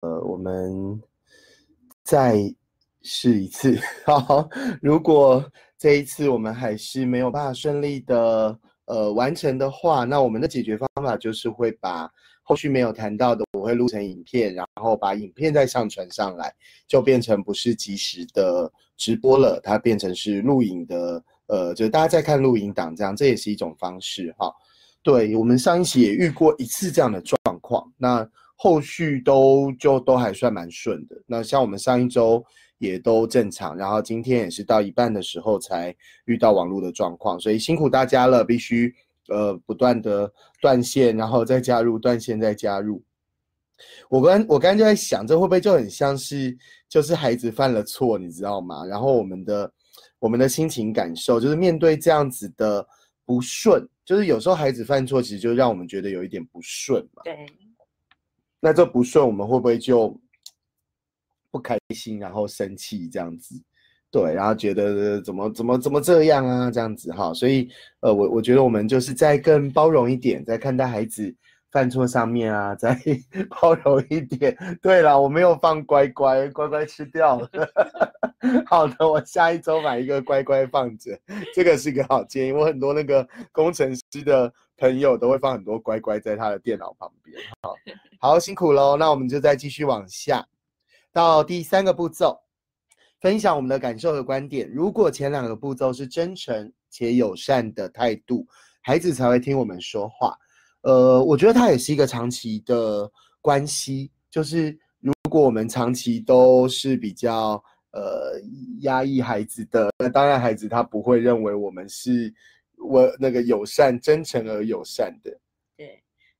呃，我们再试一次。好，如果这一次我们还是没有办法顺利的呃完成的话，那我们的解决方法就是会把后续没有谈到的，我会录成影片，然后把影片再上传上来，就变成不是即时的直播了，它变成是录影的，呃，就是大家在看录影档这样，这也是一种方式哈。对我们上一期也遇过一次这样的状况，那后续都就都还算蛮顺的。那像我们上一周。也都正常，然后今天也是到一半的时候才遇到网络的状况，所以辛苦大家了，必须呃不断的断线，然后再加入，断线再加入。我刚我刚刚就在想，这会不会就很像是就是孩子犯了错，你知道吗？然后我们的我们的心情感受，就是面对这样子的不顺，就是有时候孩子犯错，其实就让我们觉得有一点不顺嘛。对。那这不顺，我们会不会就？不开心，然后生气这样子，对，然后觉得怎么怎么怎么这样啊，这样子哈，所以呃，我我觉得我们就是在更包容一点，在看待孩子犯错上面啊，再 包容一点。对了，我没有放乖乖，乖乖吃掉了。好的，我下一周买一个乖乖放着，这个是一个好建议。我很多那个工程师的朋友都会放很多乖乖在他的电脑旁边。好，好辛苦喽，那我们就再继续往下。到第三个步骤，分享我们的感受和观点。如果前两个步骤是真诚且友善的态度，孩子才会听我们说话。呃，我觉得它也是一个长期的关系。就是如果我们长期都是比较呃压抑孩子的，那当然孩子他不会认为我们是我那个友善、真诚而友善的。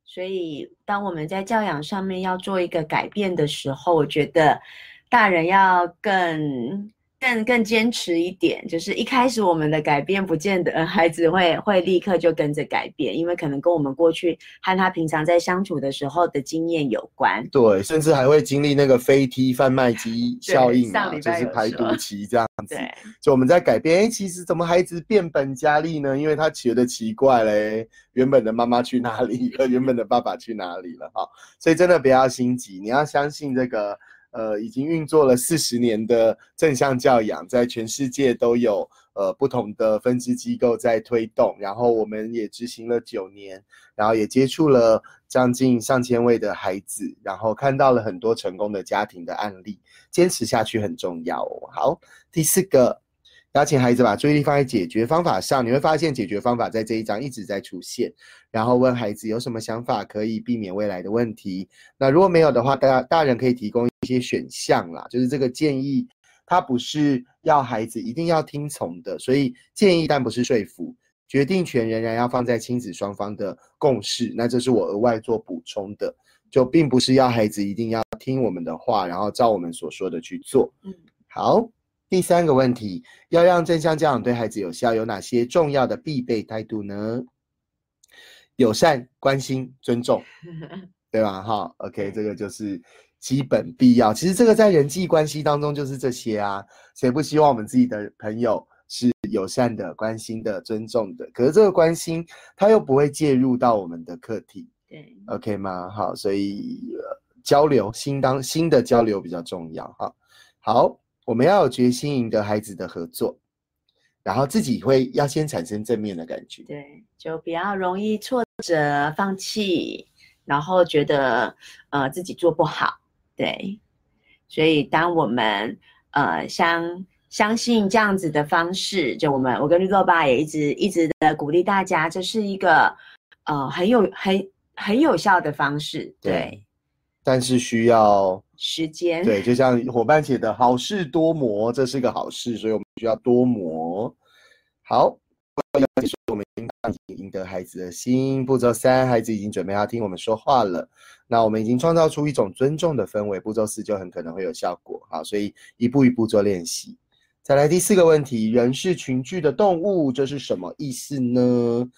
所以，当我们在教养上面要做一个改变的时候，我觉得大人要更。更更坚持一点，就是一开始我们的改变不见得 孩子会会立刻就跟着改变，因为可能跟我们过去和他平常在相处的时候的经验有关。对，甚至还会经历那个飞梯贩卖机 效应嘛，就是排毒 期这样子。对，就我们在改变，哎，其实怎么孩子变本加厉呢？因为他觉得奇怪嘞，原本的妈妈去哪里了？原本的爸爸去哪里了？哈，所以真的不要心急，你要相信这个。呃，已经运作了四十年的正向教养，在全世界都有呃不同的分支机构在推动，然后我们也执行了九年，然后也接触了将近上千位的孩子，然后看到了很多成功的家庭的案例，坚持下去很重要哦。好，第四个。邀请孩子把注意力放在解决方法上，你会发现解决方法在这一章一直在出现。然后问孩子有什么想法可以避免未来的问题。那如果没有的话，大大人可以提供一些选项啦，就是这个建议，它不是要孩子一定要听从的，所以建议但不是说服，决定权仍然要放在亲子双方的共识。那这是我额外做补充的，就并不是要孩子一定要听我们的话，然后照我们所说的去做。嗯，好。第三个问题，要让正向教养对孩子有效，有哪些重要的必备态度呢？友善、关心、尊重，对吧？哈，OK，这个就是基本必要。其实这个在人际关系当中就是这些啊，谁不希望我们自己的朋友是友善的、关心的、尊重的？可是这个关心他又不会介入到我们的课题，对，OK 吗？好，所以交流，新当新的交流比较重要。哈，好。我们要有决心赢得孩子的合作，然后自己会要先产生正面的感觉。对，就比较容易挫折、放弃，然后觉得呃自己做不好。对，所以当我们呃相相信这样子的方式，就我们我跟绿豆爸也一直一直的鼓励大家，这是一个呃很有很很有效的方式。对，但是需要。时间对，就像伙伴写的“好事多磨”，这是个好事，所以我们需要多磨。好，我们赢得孩子的心。步骤三，孩子已经准备要听我们说话了，那我们已经创造出一种尊重的氛围。步骤四就很可能会有效果。好，所以一步一步做练习。再来第四个问题：人是群居的动物，这是什么意思呢？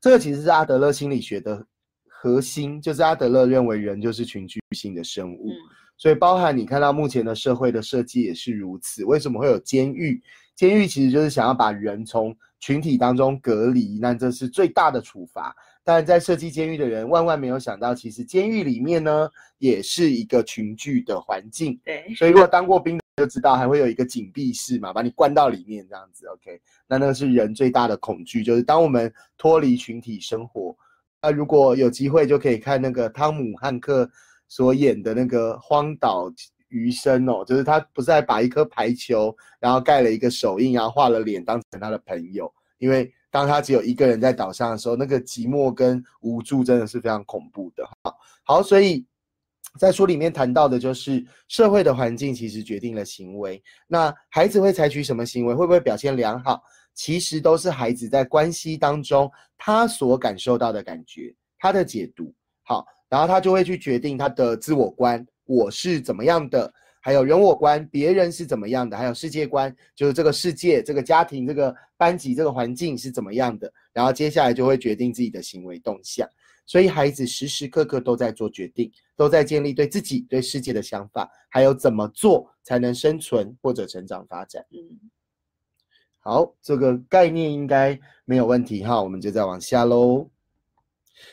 这个其实是阿德勒心理学的核心，就是阿德勒认为人就是群居性的生物。所以，包含你看到目前的社会的设计也是如此。为什么会有监狱？监狱其实就是想要把人从群体当中隔离，那这是最大的处罚。当然，在设计监狱的人万万没有想到，其实监狱里面呢也是一个群聚的环境。对，所以如果当过兵的就知道，还会有一个紧闭室嘛，把你关到里面这样子。OK，那那是人最大的恐惧，就是当我们脱离群体生活。那如果有机会，就可以看那个汤姆汉克所演的那个《荒岛余生》哦，就是他不是把一颗排球，然后盖了一个手印，然后画了脸，当成他的朋友。因为当他只有一个人在岛上的时候，那个寂寞跟无助真的是非常恐怖的。好，好，所以在书里面谈到的就是社会的环境其实决定了行为。那孩子会采取什么行为，会不会表现良好？其实都是孩子在关系当中他所感受到的感觉，他的解读好，然后他就会去决定他的自我观，我是怎么样的，还有人我观，别人是怎么样的，还有世界观，就是这个世界、这个家庭、这个班级、这个环境是怎么样的，然后接下来就会决定自己的行为动向。所以孩子时时刻刻都在做决定，都在建立对自己、对世界的想法，还有怎么做才能生存或者成长发展。嗯。好，这个概念应该没有问题哈，我们就再往下喽。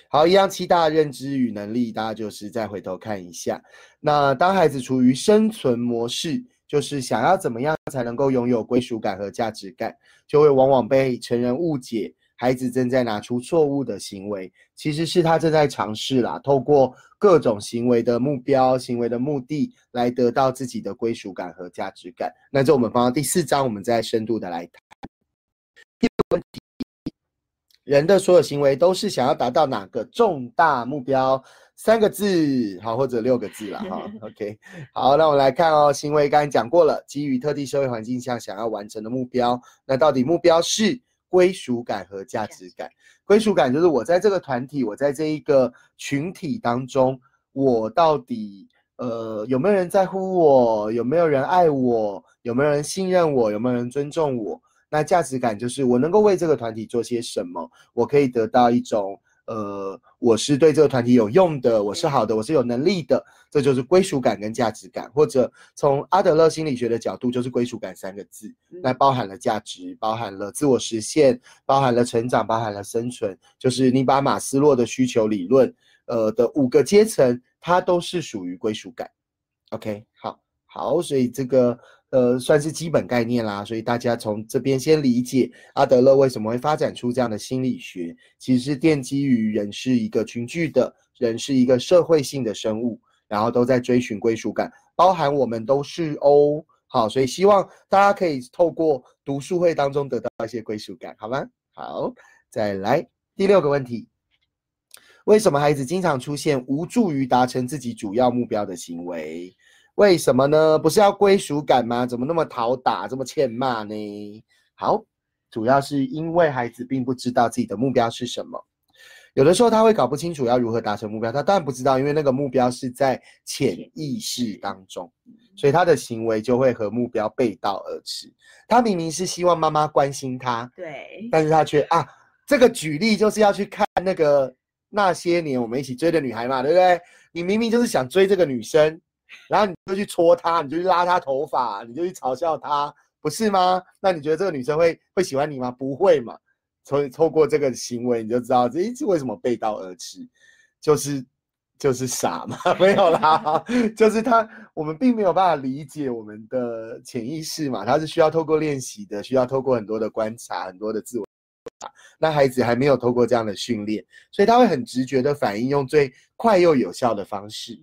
好，一样七大认知与能力，大家就是再回头看一下。那当孩子处于生存模式，就是想要怎么样才能够拥有归属感和价值感，就会往往被成人误解。孩子正在拿出错误的行为，其实是他正在尝试啦，透过各种行为的目标、行为的目的来得到自己的归属感和价值感。那这我们放到第四章，我们再深度的来谈。第二个问题，人的所有行为都是想要达到哪个重大目标？三个字好，或者六个字了哈。OK，好，那我们来看哦，行为刚才讲过了，基于特定社会环境下想要完成的目标，那到底目标是？归属感和价值感，归属感就是我在这个团体，我在这一个群体当中，我到底呃有没有人在乎我，有没有人爱我，有没有人信任我，有没有人尊重我？那价值感就是我能够为这个团体做些什么，我可以得到一种。呃，我是对这个团体有用的，我是好的，我是有能力的，这就是归属感跟价值感。或者从阿德勒心理学的角度，就是归属感三个字，那包含了价值，包含了自我实现，包含了成长，包含了生存。就是你把马斯洛的需求理论，呃的五个阶层，它都是属于归属感。OK，好，好，所以这个。呃，算是基本概念啦，所以大家从这边先理解阿德勒为什么会发展出这样的心理学，其实是奠基于人是一个群聚的，人是一个社会性的生物，然后都在追寻归属感，包含我们都是哦。好，所以希望大家可以透过读书会当中得到一些归属感，好吗？好，再来第六个问题，为什么孩子经常出现无助于达成自己主要目标的行为？为什么呢？不是要归属感吗？怎么那么讨打，这么欠骂呢？好，主要是因为孩子并不知道自己的目标是什么，有的时候他会搞不清楚要如何达成目标。他当然不知道，因为那个目标是在潜意识当中，所以他的行为就会和目标背道而驰。他明明是希望妈妈关心他，对，但是他却啊，这个举例就是要去看那个那些年我们一起追的女孩嘛，对不对？你明明就是想追这个女生。然后你就去戳她，你就去拉她头发，你就去嘲笑她，不是吗？那你觉得这个女生会会喜欢你吗？不会嘛。从透过这个行为，你就知道这是为什么背道而驰，就是就是傻嘛，没有啦，就是他我们并没有办法理解我们的潜意识嘛，他是需要透过练习的，需要透过很多的观察，很多的自我。那孩子还没有透过这样的训练，所以他会很直觉的反应，用最快又有效的方式。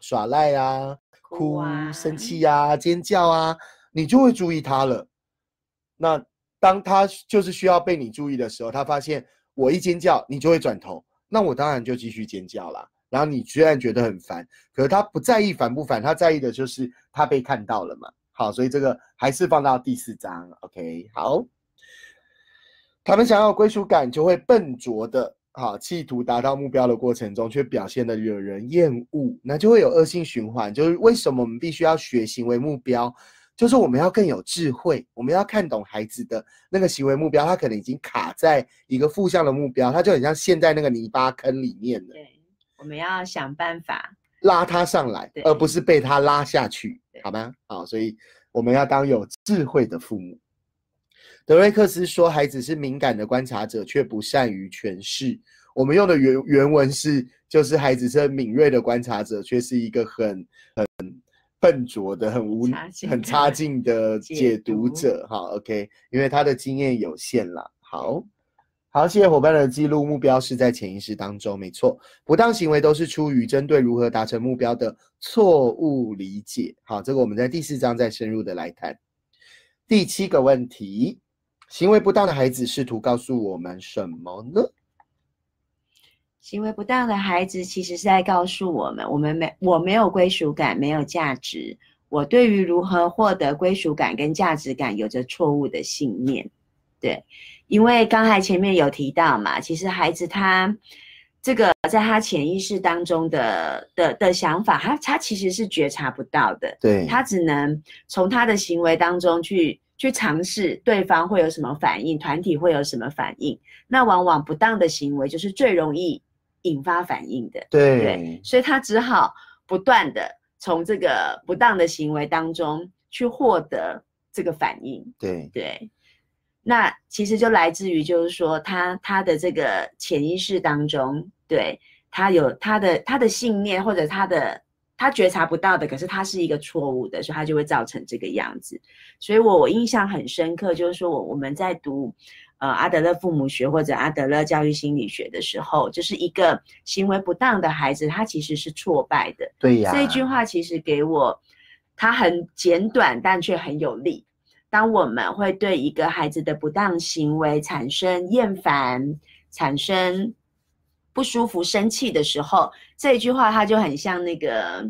耍赖啊，哭、生气呀、尖叫啊，你就会注意他了。那当他就是需要被你注意的时候，他发现我一尖叫，你就会转头，那我当然就继续尖叫啦。然后你虽然觉得很烦，可是他不在意烦不烦，他在意的就是他被看到了嘛。好，所以这个还是放到第四章。OK，好，他们想要归属感，就会笨拙的。好，企图达到目标的过程中，却表现的惹人厌恶，那就会有恶性循环。就是为什么我们必须要学行为目标？就是我们要更有智慧，我们要看懂孩子的那个行为目标，他可能已经卡在一个负向的目标，他就很像陷在那个泥巴坑里面了。对，我们要想办法拉他上来，而不是被他拉下去，好吗？好，所以我们要当有智慧的父母。德瑞克斯说：“孩子是敏感的观察者，却不善于诠释。我们用的原原文是，就是孩子是很敏锐的观察者，却是一个很很笨拙的、很无很差劲的 解读者。哈，OK，因为他的经验有限啦。好。好，谢谢伙伴的记录。目标是在潜意识当中，没错。不当行为都是出于针对如何达成目标的错误理解。好，这个我们在第四章再深入的来谈。第七个问题，行为不当的孩子试图告诉我们什么呢？行为不当的孩子其实是在告诉我们，我们没我没有归属感，没有价值。我对于如何获得归属感跟价值感有着错误的信念。对，因为刚才前面有提到嘛，其实孩子他这个在他潜意识当中的的的想法，他他其实是觉察不到的。对，他只能从他的行为当中去去尝试对方会有什么反应，团体会有什么反应。那往往不当的行为就是最容易引发反应的，对对，所以他只好不断的从这个不当的行为当中去获得这个反应，对对。那其实就来自于，就是说他他的这个潜意识当中，对他有他的他的信念或者他的他觉察不到的，可是他是一个错误的，所以他就会造成这个样子。所以我我印象很深刻，就是说我我们在读呃阿德勒父母学或者阿德勒教育心理学的时候，就是一个行为不当的孩子，他其实是挫败的。对呀，这一句话其实给我，它很简短，但却很有力。当我们会对一个孩子的不当行为产生厌烦、产生不舒服、生气的时候，这一句话它就很像那个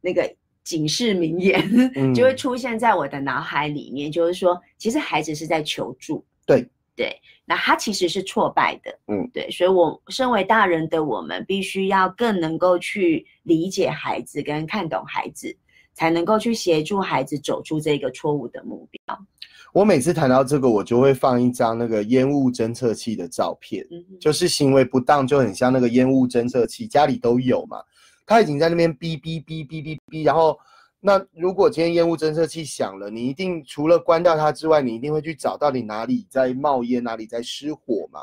那个警示名言，嗯就会出现在我的脑海里面。就是说，其实孩子是在求助，对对，那他其实是挫败的，嗯，对，所以我身为大人的我们，必须要更能够去理解孩子跟看懂孩子，才能够去协助孩子走出这个错误的目标。我每次谈到这个，我就会放一张那个烟雾侦测器的照片，就是行为不当就很像那个烟雾侦测器，家里都有嘛，他已经在那边哔哔哔哔哔哔，然后那如果今天烟雾侦测器响了，你一定除了关掉它之外，你一定会去找到底哪里在冒烟，哪里在失火嘛，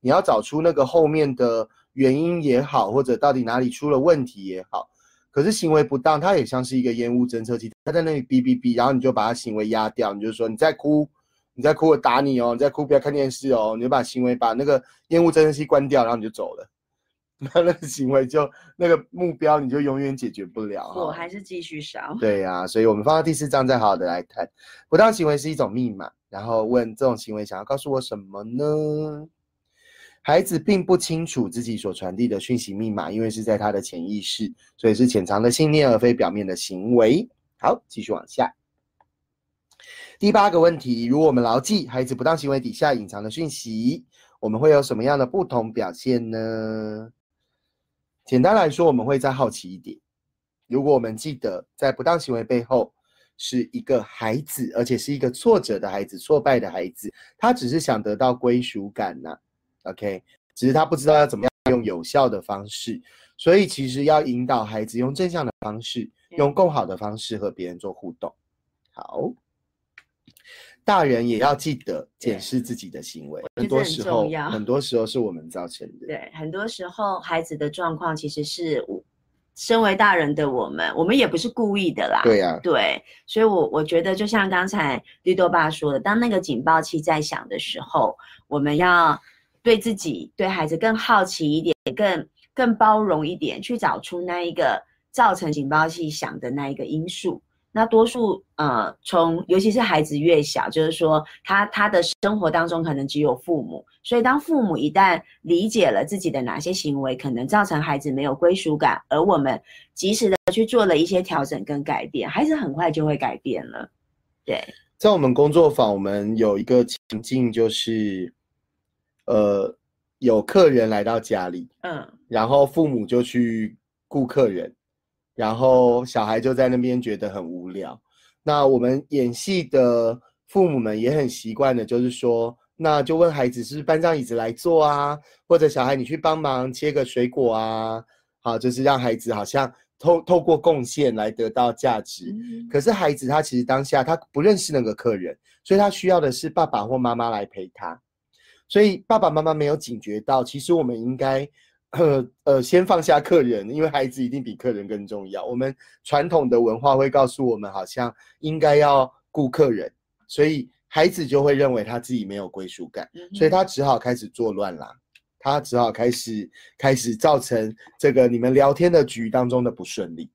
你要找出那个后面的原因也好，或者到底哪里出了问题也好。可是行为不当，它也像是一个烟雾侦测器，它在那里哔哔哔，然后你就把它行为压掉，你就说你在哭，你在哭我打你哦，你在哭不要看电视哦，你就把行为把那个烟雾侦测器关掉，然后你就走了，那那个行为就那个目标你就永远解决不了哈。火还是继续烧。对呀、所以我们放到第四章再好好的来谈。不当行为是一种密码，然后问这种行为想要告诉我什么呢？孩子并不清楚自己所传递的讯息密码，因为是在他的潜意识，所以是潜藏的信念，而非表面的行为。好，继续往下。第八个问题，如果我们牢记孩子不当行为底下隐藏的讯息，我们会有什么样的不同表现呢？简单来说，我们会再好奇一点。如果我们记得，在不当行为背后是一个孩子，而且是一个挫折的孩子、挫败的孩子，他只是想得到归属感呐、OK，只是他不知道要怎么样用有效的方式，所以其实要引导孩子用正向的方式，用更好的方式和别人做互动。好，大人也要记得检视自己的行为，很多时候很多时候是我们造成的。对，很多时候孩子的状况其实是我身为大人的我们，我们也不是故意的啦。对呀、对，所以我我觉得就像刚才绿豆爸说的，当那个警报器在响的时候，我们要对自己、对孩子更好奇一点，更更包容一点，去找出那一个造成警报器响的那一个因素。那多数呃，从尤其是孩子越小，就是说他他的生活当中可能只有父母，所以当父母一旦理解了自己的哪些行为可能造成孩子没有归属感，而我们及时的去做了一些调整跟改变，孩子很快就会改变了。对，在我们工作坊，我们有一个情境，就是，呃，有客人来到家里，嗯然后父母就去顾客人，然后小孩就在那边觉得很无聊。那我们演戏的父母们也很习惯的，就是说，那就问孩子是不是搬张椅子来坐啊，或者小孩你去帮忙切个水果啊，好，就是让孩子好像透透过贡献来得到价值。嗯可是孩子他其实当下他不认识那个客人，所以他需要的是爸爸或妈妈来陪他。所以爸爸妈妈没有警觉到，其实我们应该，呃呃，先放下客人，因为孩子一定比客人更重要。我们传统的文化会告诉我们，好像应该要顾客人，所以孩子就会认为他自己没有归属感，所以他只好开始作乱啦。他只好开始开始造成这个你们聊天的局当中的不顺利，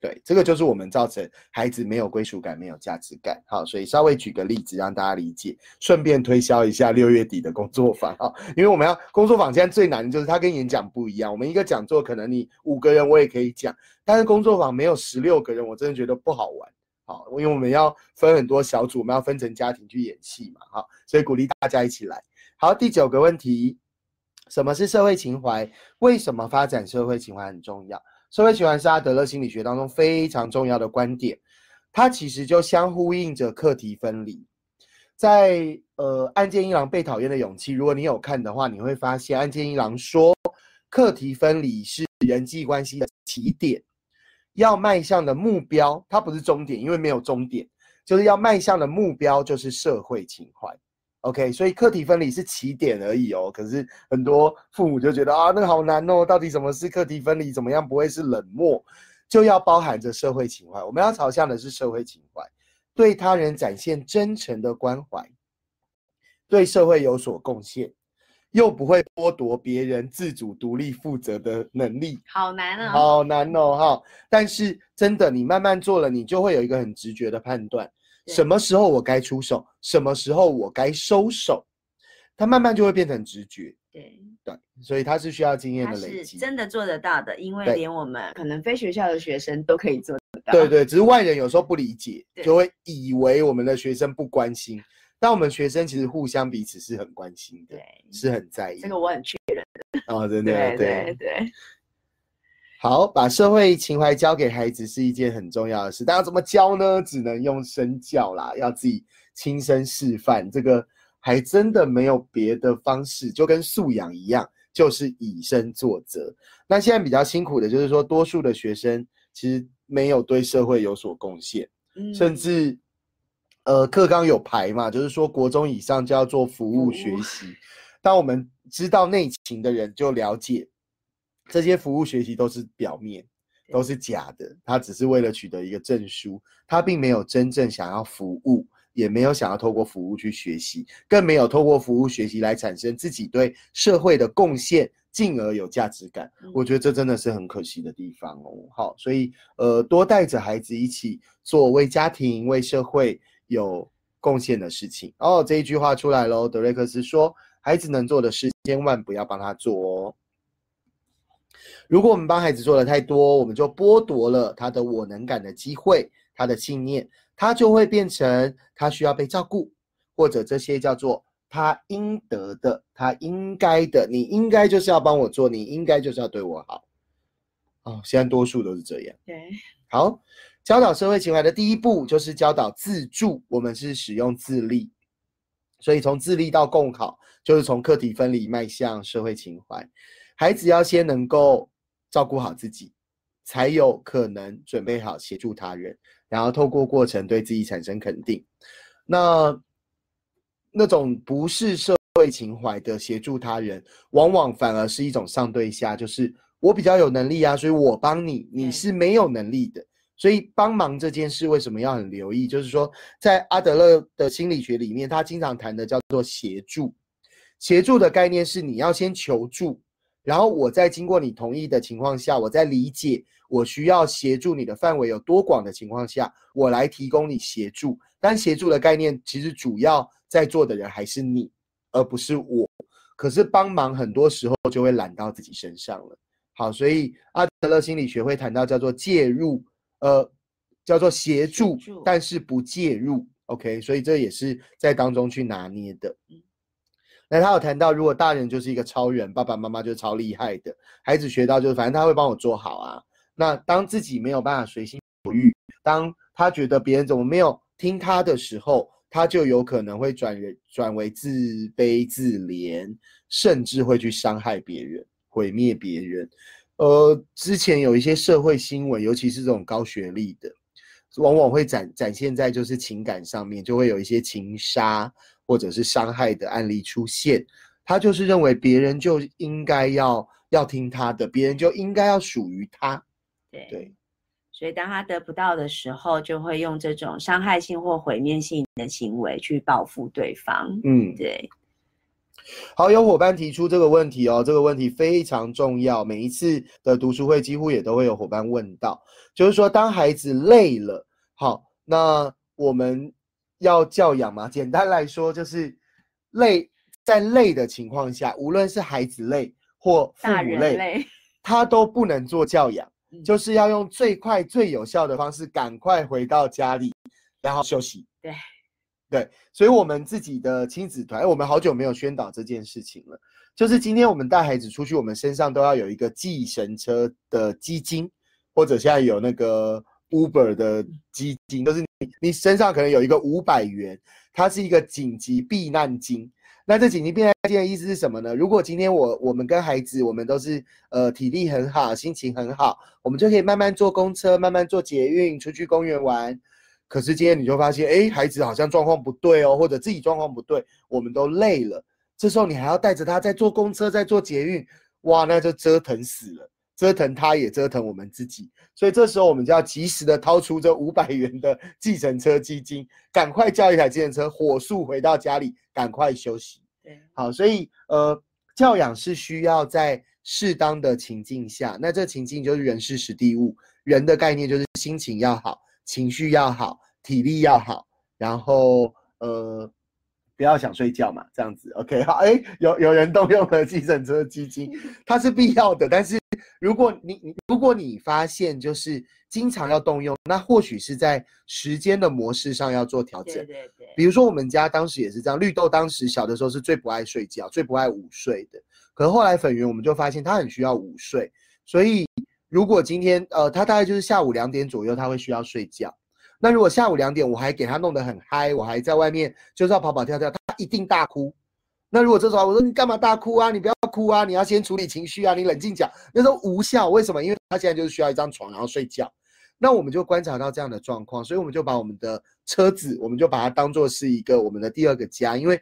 对，这个就是我们造成孩子没有归属感、没有价值感。好，所以稍微举个例子让大家理解，顺便推销一下六月底的工作坊哈，因为我们要工作坊现在最难的就是它跟演讲不一样，我们一个讲座可能你五个人我也可以讲，但是工作坊没有十六个人，我真的觉得不好玩。好，因为我们要分很多小组，我们要分成家庭去演戏嘛，哈，所以鼓励大家一起来。好，第九个问题。什么是社会情怀？为什么发展社会情怀很重要？社会情怀是阿德勒心理学当中非常重要的观点，它其实就相呼应着课题分离。在呃，案件一郎被讨厌的勇气，如果你有看的话，你会发现案件一郎说，课题分离是人际关系的起点，要迈向的目标，它不是终点，因为没有终点，就是要迈向的目标就是社会情怀。OK，所以课题分离是起点而已哦。可是很多父母就觉得啊，那个好难哦。到底什么是课题分离？怎么样不会是冷漠？就要包含着社会情怀。我们要朝向的是社会情怀，对他人展现真诚的关怀，对社会有所贡献，又不会剥夺别人自主、独立、负责的能力。好难啊！好难哦，哈！但是真的，你慢慢做了，你就会有一个很直觉的判断。什么时候我该出手，什么时候我该收手，它慢慢就会变成直觉。对对，所以它是需要经验的累积。真的做得到的，因为连我们可能非学校的学生都可以做得到。对对，只是外人有时候不理解，就会以为我们的学生不关心，但我们学生其实互相彼此是很关心的，是很在意。这个我很确认的。哦，真的，对对对。好，把社会情怀教给孩子是一件很重要的事，但要怎么教呢？只能用身教啦，要自己亲身示范。这个还真的没有别的方式，就跟素养一样，就是以身作则。那现在比较辛苦的就是说，多数的学生其实没有对社会有所贡献，甚至呃课纲有排嘛，就是说国中以上就要做服务学习。当我们知道内情的人就了解。这些服务学习都是表面，都是假的。他只是为了取得一个证书，他并没有真正想要服务，也没有想要透过服务去学习，更没有透过服务学习来产生自己对社会的贡献，进而有价值感。我觉得这真的是很可惜的地方哦。好，所以呃，多带着孩子一起做为家庭、为社会有贡献的事情。哦，这一句话出来喽。德瑞克斯说：“孩子能做的事，千万不要帮他做哦。”如果我们帮孩子做的太多，我们就剥夺了他的我能感的机会，他的信念，他就会变成他需要被照顾，或者这些叫做他应得的，他应该的，你应该就是要帮我做，你应该就是要对我好。哦，现在多数都是这样。对，好，教导社会情怀的第一步就是教导自助，我们是使用自立，所以从自立到共好，就是从课题分离迈向社会情怀。孩子要先能够。照顾好自己，才有可能准备好协助他人，然后透过过程对自己产生肯定。那那种不是社会情怀的协助他人，往往反而是一种上对下，就是我比较有能力啊，所以我帮你，你是没有能力的。所以帮忙这件事为什么要很留意？就是说，在阿德勒的心理学里面，他经常谈的叫做协助。协助的概念是你要先求助。然后我在经过你同意的情况下，我在理解我需要协助你的范围有多广的情况下，我来提供你协助。但协助的概念其实主要在做的人还是你，而不是我。可是帮忙很多时候就会揽到自己身上了。好，所以阿德勒心理学会谈到叫做介入，呃，叫做协助，但是不介入。OK，所以这也是在当中去拿捏的。那他有谈到，如果大人就是一个超人，爸爸妈妈就超厉害的，孩子学到就是反正他会帮我做好啊。那当自己没有办法随心所欲，当他觉得别人怎么没有听他的时候，他就有可能会转人转为自卑自怜，甚至会去伤害别人、毁灭别人。呃，之前有一些社会新闻，尤其是这种高学历的，往往会展展现在就是情感上面，就会有一些情杀。或者是伤害的案例出现，他就是认为别人就应该要要听他的，别人就应该要属于他。对对，所以当他得不到的时候，就会用这种伤害性或毁灭性的行为去报复对方。嗯，对，好，有伙伴提出这个问题哦，这个问题非常重要，每一次的读书会几乎也都会有伙伴问到，就是说当孩子累了，好，那我们要教养吗？简单来说就是累，在累的情况下，无论是孩子累或父母累，他都不能做教养，嗯就是要用最快最有效的方式，赶快回到家里，然后休息。对对，所以我们自己的亲子团，哎我们好久没有宣导这件事情了。就是今天我们带孩子出去，我们身上都要有一个计程车的基金，或者现在有那个 Uber 的基金，就是你身上可能有一个五百元，它是一个紧急避难金。那这紧急避难金的意思是什么呢？如果今天我我们跟孩子，我们都是呃体力很好，心情很好，我们就可以慢慢坐公车，慢慢坐捷运，出去公园玩。可是今天你就发现，哎，孩子好像状况不对哦，或者自己状况不对，我们都累了。这时候你还要带着他在坐公车，在坐捷运，哇，那就折腾死了，折腾他也折腾我们自己。所以这时候我们就要及时的掏出这五百元的计程车基金，赶快叫一台计程车，火速回到家里，赶快休息。对好，所以呃，教养是需要在适当的情境下，那这情境就是人事时地物。人的概念就是心情要好，情绪要好，体力要好，然后呃，不要想睡觉嘛，这样子。OK，好，哎，有有人动用了计程车基金，它是必要的，但是如果你你如果你发现就是经常要动用，那或许是在时间的模式上要做调整对。对对，比如说我们家当时也是这样，绿豆当时小的时候是最不爱睡觉、最不爱午睡的。可是后来粉圆我们就发现他很需要午睡，所以如果今天呃他大概就是下午两点左右他会需要睡觉，那如果下午两点我还给他弄得很嗨，我还在外面就是要跑跑跳跳，他一定大哭。那如果这时候我说你干嘛大哭啊？你不要哭啊！你要先处理情绪啊！你冷静讲，那都无效。为什么？因为他现在就是需要一张床然后睡觉。那我们就观察到这样的状况，所以我们就把我们的车子，我们就把它当做是一个我们的第二个家，因为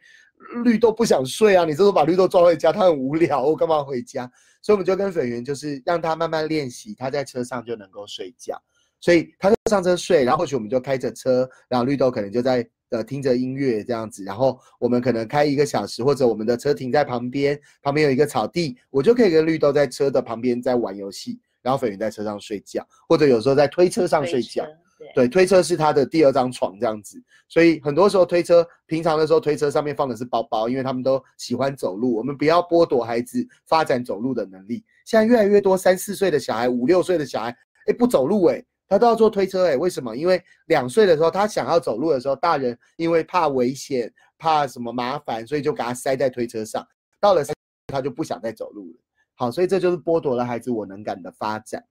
绿豆不想睡啊，你这时候把绿豆抓回家，他很无聊，我干嘛回家？所以我们就跟粉圆就是让他慢慢练习，他在车上就能够睡觉，所以他就上车睡，然后或许我们就开着车，然后绿豆可能就在呃听着音乐这样子，然后我们可能开一个小时，或者我们的车停在旁边，旁边有一个草地，我就可以跟绿豆在车的旁边在玩游戏，然后粉圆在车上睡觉，或者有时候在推车上睡觉。对，推车是他的第二张床这样子，所以很多时候推车，平常的时候推车上面放的是包包，因为他们都喜欢走路，我们不要剥夺孩子发展走路的能力。现在越来越多三四岁的小孩、五六岁的小孩，哎，不走路哎，他都要坐推车哎，为什么？因为两岁的时候他想要走路的时候，大人因为怕危险、怕什么麻烦，所以就给他塞在推车上，到了三岁他就不想再走路了。好，所以这就是剥夺了孩子我能感的发展。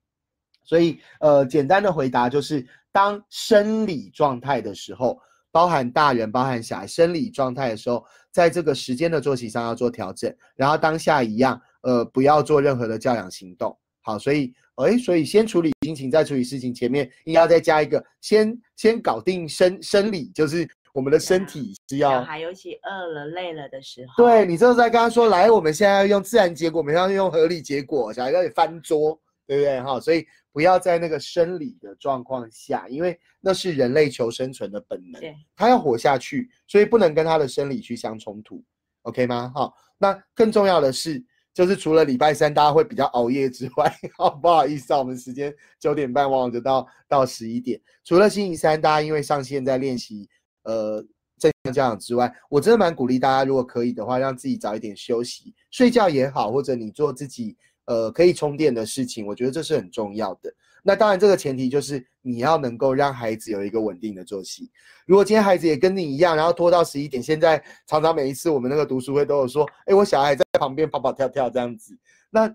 所以，呃，简单的回答就是，当生理状态的时候，包含大人、包含小孩生理状态的时候，在这个时间的作息上要做调整，然后当下一样，呃，不要做任何的教养行动。好，所以，哎，所以先处理心情，再处理事情，前面应该要再加一个，先先搞定生生理，就是我们的身体是小。孩尤其饿了累了的时候，对你这时候再跟他说，来，我们现在要用自然结果，我们要用合理结果，小孩要翻桌，对不对？哈，所以不要在那个生理的状况下，因为那是人类求生存的本能，对他要活下去，所以不能跟他的生理去相冲突，OK 吗？好，那更重要的是，就是除了礼拜三大家会比较熬夜之外，好 不好意思啊，我们时间九点半往往就到到十一点，除了星期三大家因为上线在练习，呃。正向教养之外，我真的蛮鼓励大家，如果可以的话，让自己早一点休息，睡觉也好，或者你做自己呃可以充电的事情，我觉得这是很重要的。那当然，这个前提就是你要能够让孩子有一个稳定的作息。如果今天孩子也跟你一样，然后拖到十一点，现在常常每一次我们那个读书会都有说，哎，我小孩在旁边跑跑跳跳这样子，那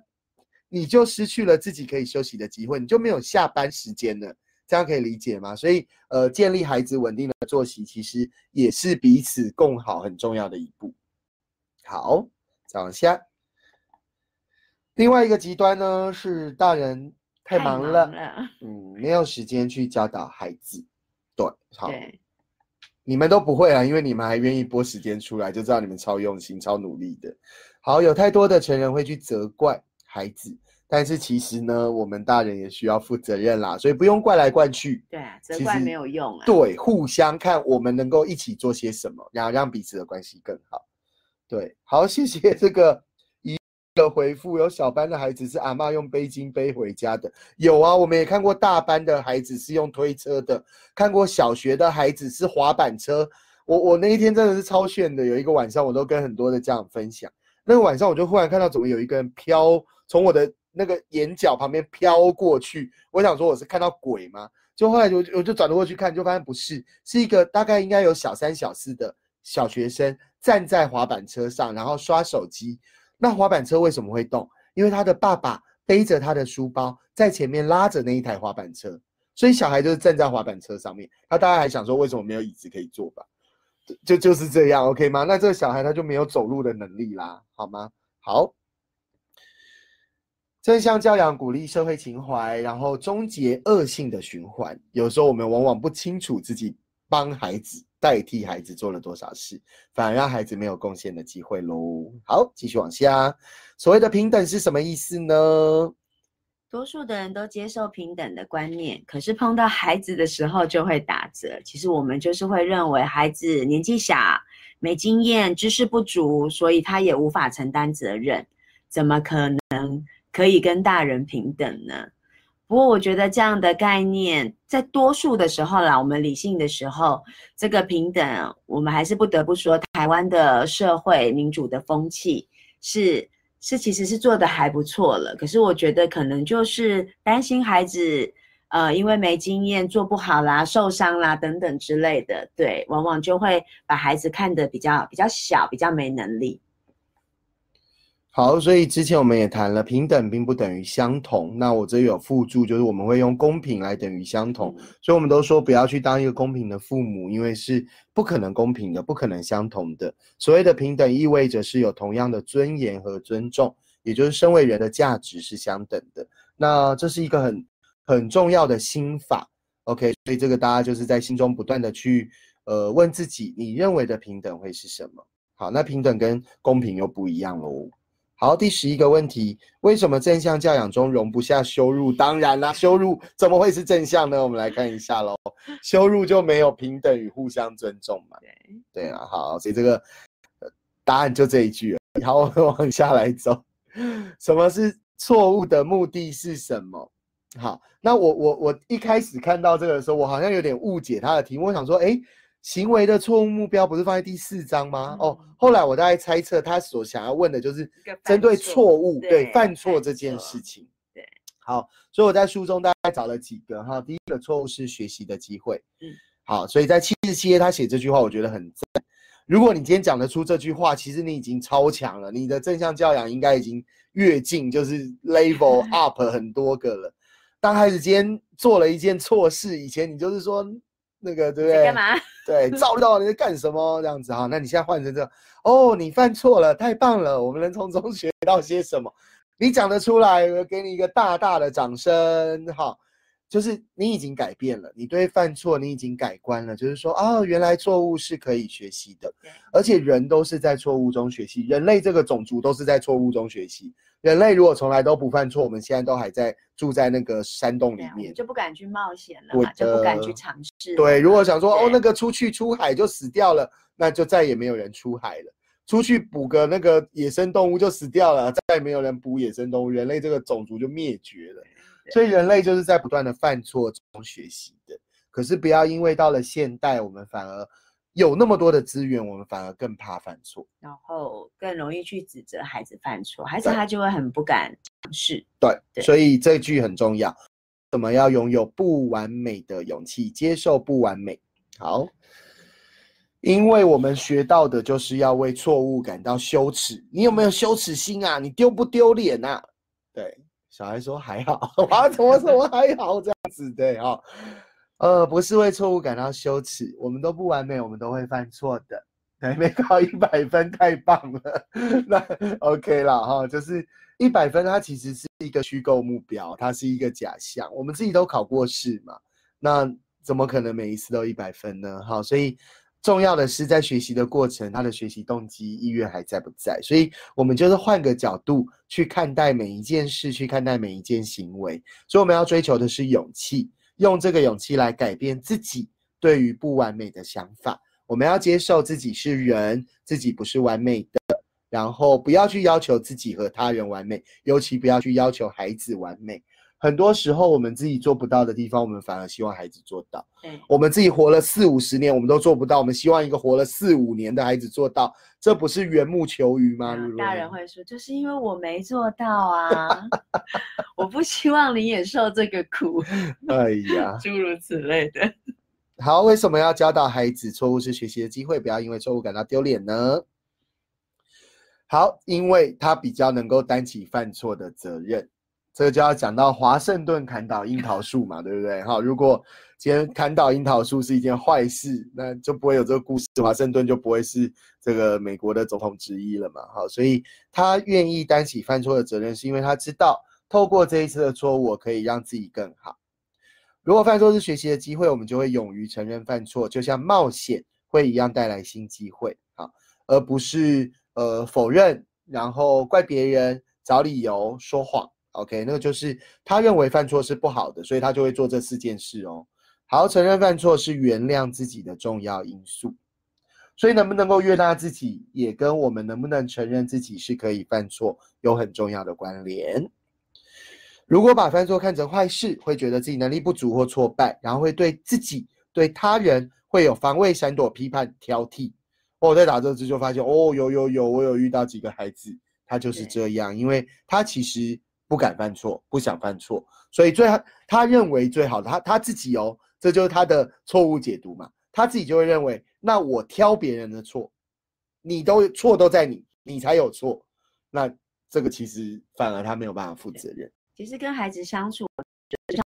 你就失去了自己可以休息的机会，你就没有下班时间了。这样可以理解吗？所以，呃，建立孩子稳定的作息，其实也是彼此共好很重要的一步。好，再往下。另外一个极端呢，是大人太忙了，了嗯，没有时间去教导孩子。对，好，你们都不会啊，因为你们还愿意拨时间出来，就知道你们超用心、超努力的。好，有太多的成人会去责怪孩子，但是其实呢，我们大人也需要负责任啦，所以不用怪来怪去。对啊，责怪没有用啊。对，互相看我们能够一起做些什么，然后让彼此的关系更好。对，好，谢谢这个的回复。有小班的孩子是阿妈用背巾背回家的，有啊，我们也看过大班的孩子是用推车的，看过小学的孩子是滑板车。我我那一天真的是超炫的，有一个晚上我都跟很多的家长分享。那个晚上，我就忽然看到怎么有一个人飘从我的那个眼角旁边飘过去。我想说我是看到鬼吗？就后来我我就转头过去看，就发现不是，是一个大概应该有小三小四的小学生站在滑板车上，然后刷手机。那滑板车为什么会动？因为他的爸爸背着他的书包在前面拉着那一台滑板车，所以小孩就是站在滑板车上面。他大概还想说，为什么没有椅子可以坐吧？就就是这样，OK 吗？那这个小孩他就没有走路的能力啦，好吗？好，正向教养鼓励社会情怀，然后终结恶性的循环。有时候我们往往不清楚自己帮孩子代替孩子做了多少事，反而让孩子没有贡献的机会喽。好，继续往下，所谓的平等是什么意思呢？多数的人都接受平等的观念，可是碰到孩子的时候就会打折。其实我们就是会认为孩子年纪小、没经验、知识不足，所以他也无法承担责任，怎么可能可以跟大人平等呢？不过我觉得这样的概念，在多数的时候啦，我们理性的时候，这个平等，我们还是不得不说，台湾的社会民主的风气是。是，其实是做的还不错了。可是我觉得可能就是担心孩子，呃，因为没经验做不好啦、受伤啦等等之类的，对，往往就会把孩子看得比较比较小，比较没能力。好，所以之前我们也谈了，平等并不等于相同。那我这有附注，就是我们会用公平来等于相同。所以我们都说不要去当一个公平的父母，因为是不可能公平的，不可能相同的。所谓的平等，意味着是有同样的尊严和尊重，也就是身为人的价值是相等的。那这是一个很很重要的心法。OK，所以这个大家就是在心中不断的去呃问自己，你认为的平等会是什么？好，那平等跟公平又不一样喽。好，第十一个问题，为什么正向教养中容不下羞辱？当然啦，羞辱怎么会是正向呢？我们来看一下喽，羞辱就没有平等与互相尊重嘛。对，对啊，好，所以这个答案就这一句了。好，我们往下来走，什么是错误的目的是什么？好，那我我我一开始看到这个的时候，我好像有点误解他的题目，我想说，哎。行为的错误目标不是放在第四章吗？哦，后来我大概猜测他所想要问的就是针对错误，对犯错这件事情。对，好，所以我在书中大概找了几个哈。第一个错误是学习的机会。嗯，好，所以在七十七页他写这句话，我觉得很赞。如果你今天讲得出这句话，其实你已经超强了，你的正向教养应该已经跃进，就是 level up 很多个了。当孩子今天做了一件错事，以前你就是说。那个对不对？干嘛？对，照料你在干什么？这样子哈，那你现在换成这，哦，你犯错了，太棒了，我们能从中 学到些什么？你讲得出来，我给你一个大大的掌声，哈。就是你已经改变了，你对犯错你已经改观了，就是说啊，原来错误是可以学习的，而且人都是在错误中学习，人类这个种族都是在错误中学习。人类如果从来都不犯错，我们现在都还在住在那个山洞里面，就不敢去冒险了，就不敢去尝试。对，如果想说哦，那个出去出海就死掉了，那就再也没有人出海了。出去捕个那个野生动物就死掉了，再也没有人捕野生动物，人类这个种族就灭绝了。所以人类就是在不断的犯错中学习的，可是不要因为到了现代，我们反而有那么多的资源，我们反而更怕犯错，然后更容易去指责孩子犯错，孩子他就会很不敢尝试。对，所以这句很重要，怎么要拥有不完美的勇气，接受不完美。好，因为我们学到的就是要为错误感到羞耻，你有没有羞耻心啊？你丢不丢脸啊？对。小孩说还好，啊，怎么说我还好这样子对啊？呃，不是为错误感到羞耻，我们都不完美，我们都会犯错的。对，没考一百分太棒了，那 OK 了哈。就是一百分，它其实是一个虚构目标，它是一个假象。我们自己都考过试嘛，那怎么可能每一次都一百分呢？好，所以重要的是在学习的过程，他的学习动机、意愿还在不在？所以，我们就是换个角度去看待每一件事，去看待每一件行为。所以，我们要追求的是勇气，用这个勇气来改变自己对于不完美的想法。我们要接受自己是人，自己不是完美的，然后不要去要求自己和他人完美，尤其不要去要求孩子完美。很多时候，我们自己做不到的地方，我们反而希望孩子做到。对，我们自己活了四五十年，我们都做不到，我们希望一个活了四五年的孩子做到，这不是缘木求鱼吗？大人会说，就是因为我没做到啊，我不希望你也受这个苦。哎呀，诸如此类的。好，为什么要教导孩子错误是学习的机会，不要因为错误感到丢脸呢？好，因为他比较能够担起犯错的责任。这个就要讲到华盛顿砍倒樱桃树嘛，对不对？好，如果今天砍倒樱桃树是一件坏事，那就不会有这个故事，华盛顿就不会是这个美国的总统之一了嘛。好，所以他愿意担起犯错的责任，是因为他知道透过这一次的错误，可以让自己更好。如果犯错是学习的机会，我们就会勇于承认犯错，就像冒险会一样带来新机会。好，而不是呃否认，然后怪别人，找理由说谎。OK，那个就是他认为犯错是不好的，所以他就会做这四件事哦。好，承认犯错是原谅自己的重要因素，所以能不能够悦纳自己，也跟我们能不能承认自己是可以犯错有很重要的关联。如果把犯错看成坏事，会觉得自己能力不足或挫败，然后会对自己、对他人会有防卫、闪躲、批判、挑剔。我在打这字就发现，哦，有有有，我有遇到几个孩子，他就是这样，因为他其实。不敢犯错，不想犯错，所以最他认为最好的他他自己哦，这就是他的错误解读嘛。他自己就会认为，那我挑别人的错，你都错都在你，你才有错。那这个其实反而他没有办法负责任。其实跟孩子相处，就像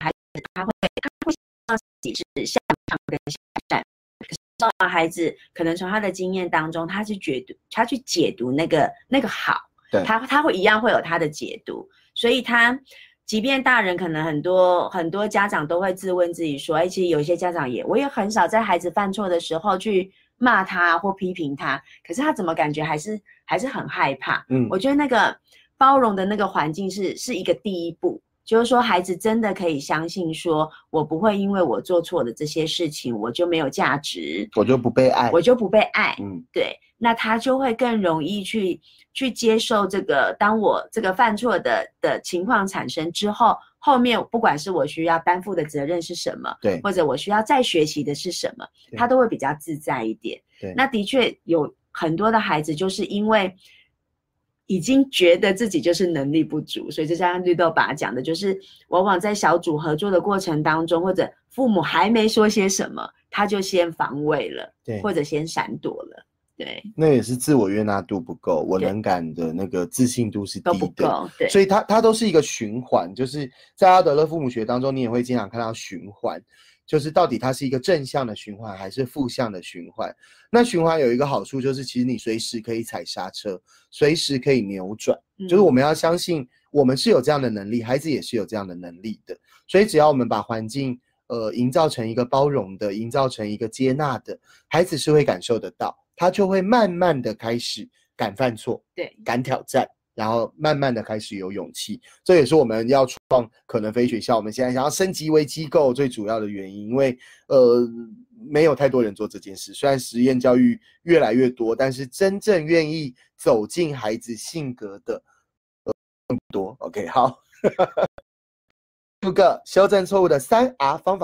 孩子他会他会希望自己是向上跟向善，可是让孩子可能从他的经验当中，他去解读他去解读那个那个好。他他会一样会有他的解读，所以他即便大人可能很多很多家长都会自问自己说，哎，其实有一些家长也，我也很少在孩子犯错的时候去骂他或批评他，可是他怎么感觉还是还是很害怕？嗯，我觉得那个包容的那个环境是是一个第一步，就是说孩子真的可以相信，说我不会因为我做错的这些事情，我就没有价值，我就不被爱，我就不被爱。嗯，对。那他就会更容易去去接受这个，当我这个犯错的的情况产生之后，后面不管是我需要担负的责任是什么，对，或者我需要再学习的是什么，他都会比较自在一点。对，那的确有很多的孩子就是因为已经觉得自己就是能力不足，所以就像绿豆爸讲的，就是往往在小组合作的过程当中，或者父母还没说些什么，他就先防卫了，对，或者先闪躲了。对，那也是自我悦纳度不够，我能感的那个自信度是低的，对，所以它它都是一个循环，就是在阿德勒父母学当中，你也会经常看到循环，就是到底它是一个正向的循环还是负向的循环。那循环有一个好处就是，其实你随时可以踩刹车，随时可以扭转，就是我们要相信我们是有这样的能力，孩子也是有这样的能力的，所以只要我们把环境呃营造成一个包容的，营造成一个接纳的，孩子是会感受得到。他就会慢慢的开始敢犯错，对，敢挑战，然后慢慢的开始有勇气。这也是我们要创可能非学校，我们现在想要升级为机构最主要的原因。因为呃，没有太多人做这件事。虽然实验教育越来越多，但是真正愿意走进孩子性格的呃更多。OK，好，第五个修正错误的三 R 方法。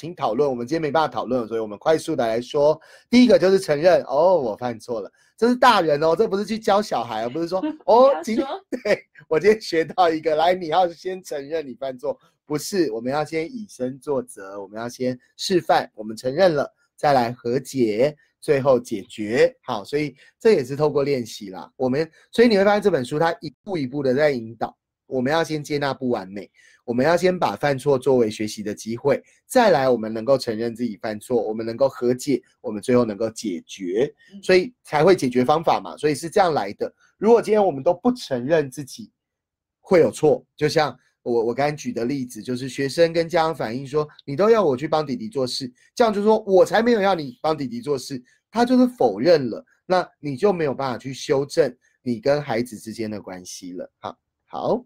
请讨论，我们今天没办法讨论，所以我们快速的来说。第一个就是承认，哦，我犯错了，这是大人哦，这不是去教小孩，而不是说，哦，今天 对我今天学到一个，来，你要先承认你犯错，不是，我们要先以身作则，我们要先示范，我们承认了，再来和解，最后解决。好，所以这也是透过练习啦。我们所以你会发现这本书它一步一步的在引导，我们要先接纳不完美。我们要先把犯错作为学习的机会，再来我们能够承认自己犯错，我们能够和解，我们最后能够解决，所以才会解决方法嘛。所以是这样来的。如果今天我们都不承认自己会有错，就像我我我刚才举的例子，就是学生跟家长反映说，你都要我去帮弟弟做事，这样就说我才没有要你帮弟弟做事，他就是否认了，那你就没有办法去修正你跟孩子之间的关系了。好，好，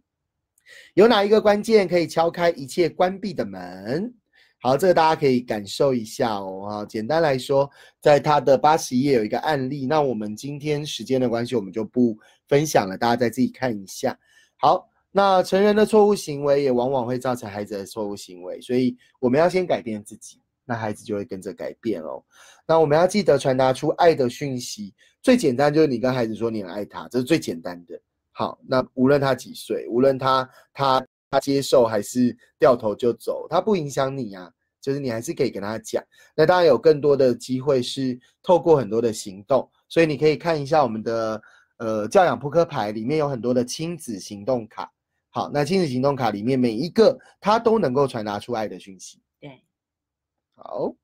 有哪一个关键可以敲开一切关闭的门？好，这个大家可以感受一下哦。哈，简单来说，在他的八十页有一个案例。那我们今天时间的关系，我们就不分享了，大家再自己看一下。好，那成人的错误行为也往往会造成孩子的错误行为，所以我们要先改变自己，那孩子就会跟着改变哦。那我们要记得传达出爱的讯息，最简单就是你跟孩子说你很爱他，这是最简单的。好，那无论他几岁，无论他他。他接受还是掉头就走，他不影响你啊，就是你还是可以跟他讲。那当然有更多的机会是透过很多的行动，所以你可以看一下我们的呃教养扑克牌里面有很多的亲子行动卡。好，那亲子行动卡里面每一个它都能够传达出爱的讯息。对，好，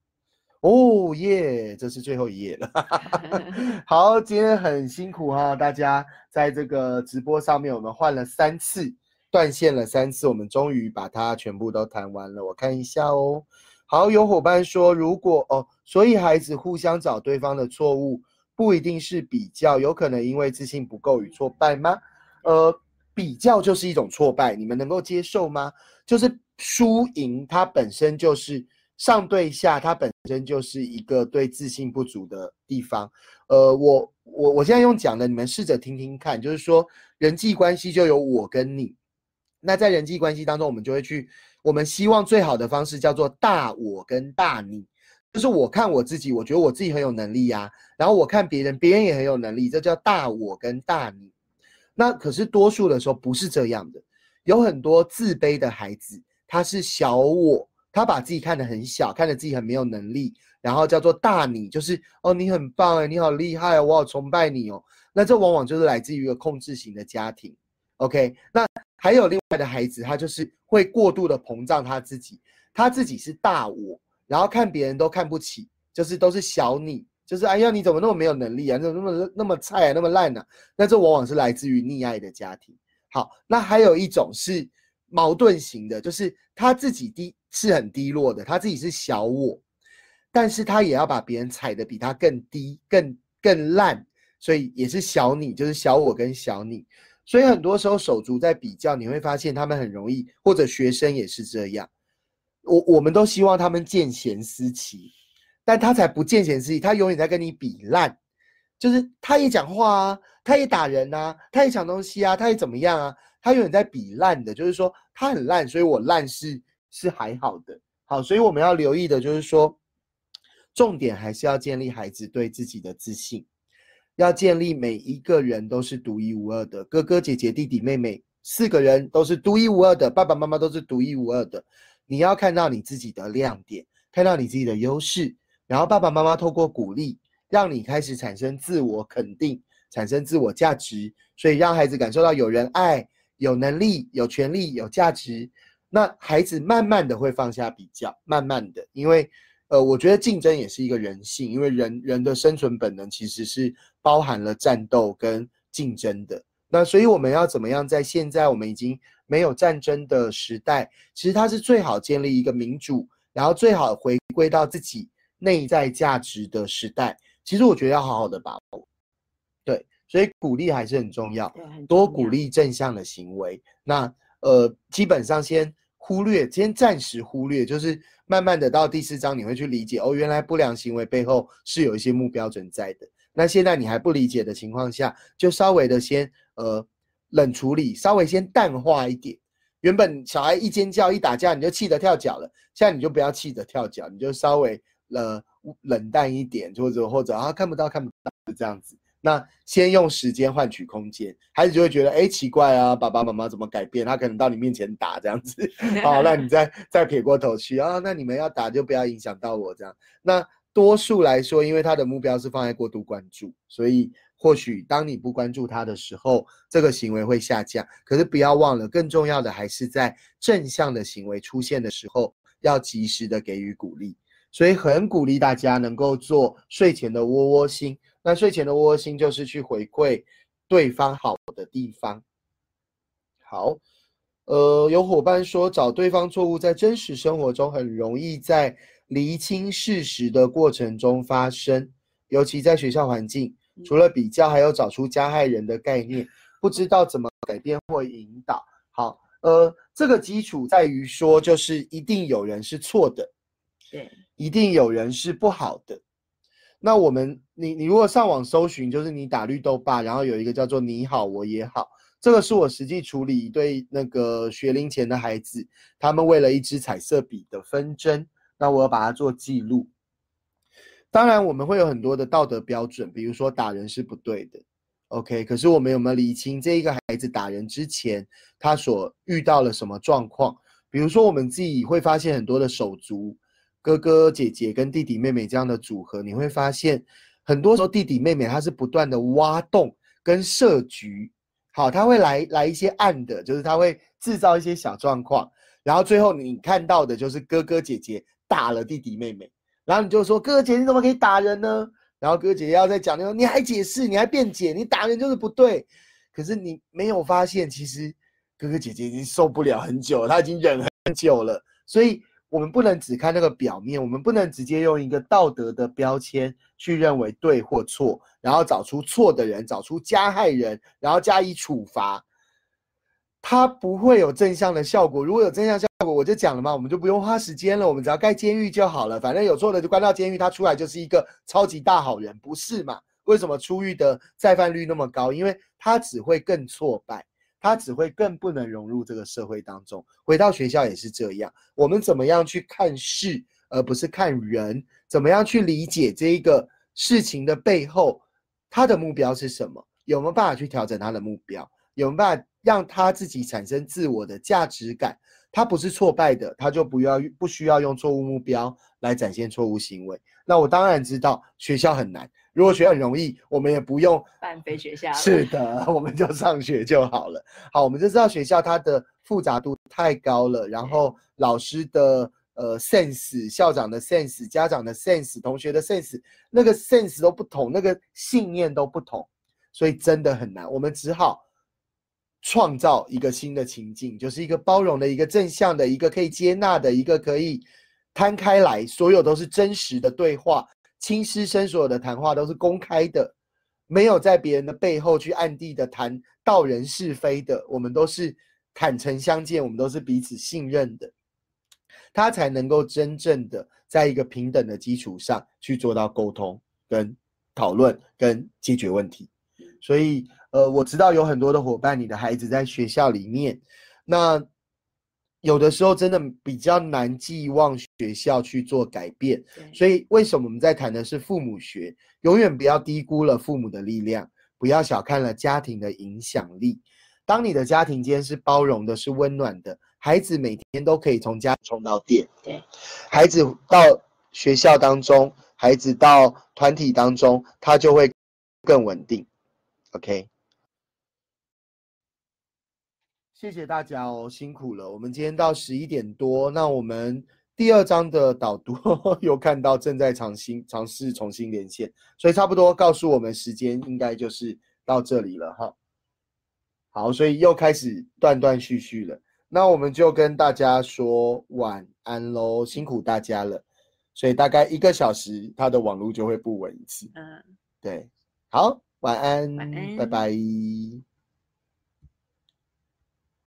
哦耶，这是最后一页了。好，今天很辛苦哈，大家在这个直播上面我们换了三次。断线了三次，我们终于把它全部都谈完了。我看一下哦。好，有伙伴说，如果哦，所以孩子互相找对方的错误，不一定是比较，有可能因为自信不够与挫败吗？呃，比较就是一种挫败，你们能够接受吗？就是输赢，它本身就是上对下，它本身就是一个对自信不足的地方。呃，我我我现在用讲的，你们试着听听看，就是说人际关系就有我跟你。那在人际关系当中，我们就会去，我们希望最好的方式叫做大我跟大你，就是我看我自己，我觉得我自己很有能力呀，然后我看别人，别人也很有能力，这叫大我跟大你。那可是多数的时候不是这样的，有很多自卑的孩子，他是小我，他把自己看得很小，看着自己很没有能力，然后叫做大你，就是哦你很棒哎，你好厉害哦，我好崇拜你哦。那这往往就是来自于一个控制型的家庭。OK，那。还有另外的孩子，他就是会过度的膨胀他自己，他自己是大我，然后看别人都看不起，就是都是小你，就是哎呀你怎么那么没有能力啊，怎么那么那么菜啊，那么烂呢？那这往往是来自于溺爱的家庭。好，那还有一种是矛盾型的，就是他自己低是很低落的，他自己是小我，但是他也要把别人踩的比他更低、更更烂，所以也是小你，就是小我跟小你。所以很多时候手足在比较，你会发现他们很容易，或者学生也是这样。我我们都希望他们见贤思齐，但他才不见贤思齐，他永远在跟你比烂，就是他也讲话啊，他也打人啊，他也抢东西啊，他也怎么样啊，他永远在比烂的，就是说他很烂，所以我烂是是还好的。好，所以我们要留意的就是说，重点还是要建立孩子对自己的自信。要建立每一个人都是独一无二的，哥哥姐姐弟弟妹妹四个人都是独一无二的，爸爸妈妈都是独一无二的。你要看到你自己的亮点，看到你自己的优势，然后爸爸妈妈透过鼓励，让你开始产生自我肯定，产生自我价值，所以让孩子感受到有人爱、有能力、有权利、有价值。那孩子慢慢的会放下比较，慢慢的，因为。呃，我觉得竞争也是一个人性，因为人人的生存本能其实是包含了战斗跟竞争的。那所以我们要怎么样在现在我们已经没有战争的时代，其实它是最好建立一个民主，然后最好回归到自己内在价值的时代。其实我觉得要好好的把握。对，所以鼓励还是很重要，多鼓励正向的行为。那呃，基本上先。忽略，先暂时忽略，就是慢慢的到第四章，你会去理解哦，原来不良行为背后是有一些目标存在的。那现在你还不理解的情况下，就稍微的先呃冷处理，稍微先淡化一点。原本小孩一尖叫一打架你就气得跳脚了，现在你就不要气得跳脚，你就稍微呃冷淡一点，或者或者啊看不到看不到这样子。那先用时间换取空间，孩子就会觉得，哎，奇怪啊，爸爸妈妈怎么改变？他可能到你面前打这样子，好，那你再再撇过头去啊，那你们要打就不要影响到我这样。那多数来说，因为他的目标是放在过度关注，所以或许当你不关注他的时候，这个行为会下降。可是不要忘了，更重要的还是在正向的行为出现的时候，要及时的给予鼓励。所以很鼓励大家能够做睡前的窝窝心。那睡前的窝窝心就是去回馈对方好的地方。好，呃，有伙伴说找对方错误，在真实生活中很容易在厘清事实的过程中发生，尤其在学校环境，除了比较，还有找出加害人的概念，不知道怎么改变或引导。好，呃，这个基础在于说，就是一定有人是错的，对，一定有人是不好的。那我们，你你如果上网搜寻，就是你打绿豆爸，然后有一个叫做“你好，我也好”。这个是我实际处理一对那个学龄前的孩子，他们为了一支彩色笔的纷争，那我要把它做记录。当然，我们会有很多的道德标准，比如说打人是不对的，OK。可是我们有没有理清这一个孩子打人之前，他所遇到了什么状况？比如说，我们自己会发现很多的手足，哥哥姐姐跟弟弟妹妹这样的组合，你会发现很多时候弟弟妹妹他是不断的挖洞跟设局。好，他会来来一些暗的，就是他会制造一些小状况，然后最后你看到的就是哥哥姐姐打了弟弟妹妹，然后你就说哥哥姐姐你怎么可以打人呢？然后哥哥姐姐要再讲你说，你还解释，你还辩解，你打人就是不对。可是你没有发现，其实哥哥姐姐已经受不了很久，他已经忍很久了，所以。我们不能只看那个表面，我们不能直接用一个道德的标签去认为对或错，然后找出错的人，找出加害人，然后加以处罚。它不会有正向的效果。如果有正向效果，我就讲了嘛，我们就不用花时间了，我们只要盖监狱就好了。反正有错的就关到监狱，他出来就是一个超级大好人，不是嘛？为什么出狱的再犯率那么高？因为他只会更挫败。他只会更不能融入这个社会当中。回到学校也是这样。我们怎么样去看事，而不是看人？怎么样去理解这一个事情的背后，他的目标是什么？有没有办法去调整他的目标？有没有办法让他自己产生自我的价值感？他不是挫败的，他就不要不需要用错误目标来展现错误行为。那我当然知道学校很难。如果学很容易，我们也不用办非学校。是的，我们就上学就好了。好，我们就知道学校它的复杂度太高了，然后老师的呃 sense、校长的 sense、家长的 sense、同学的 sense，那个 sense 都不同，那个信念都不同，所以真的很难。我们只好创造一个新的情境，就是一个包容的、一个正向的、一个可以接纳的、一个可以摊开来，所有都是真实的对话。亲师生所有的谈话都是公开的，没有在别人的背后去暗地的谈道人是非的。我们都是坦诚相见，我们都是彼此信任的，他才能够真正的在一个平等的基础上去做到沟通、跟讨论、跟解决问题。所以，呃，我知道有很多的伙伴，你的孩子在学校里面，那。有的时候真的比较难寄望学校去做改变，所以为什么我们在谈的是父母学？永远不要低估了父母的力量，不要小看了家庭的影响力。当你的家庭间是包容的、是温暖的，孩子每天都可以从家充到电。对，孩子到学校当中，孩子到团体当中，他就会更稳定。OK。谢谢大家哦，辛苦了。我们今天到十一点多，那我们第二章的导读 又看到正在尝新尝试重新连线，所以差不多告诉我们时间应该就是到这里了哈。好，所以又开始断断续续了，那我们就跟大家说晚安喽，辛苦大家了。所以大概一个小时，它的网络就会不稳一次。嗯，对，好，晚安，晚安，拜拜。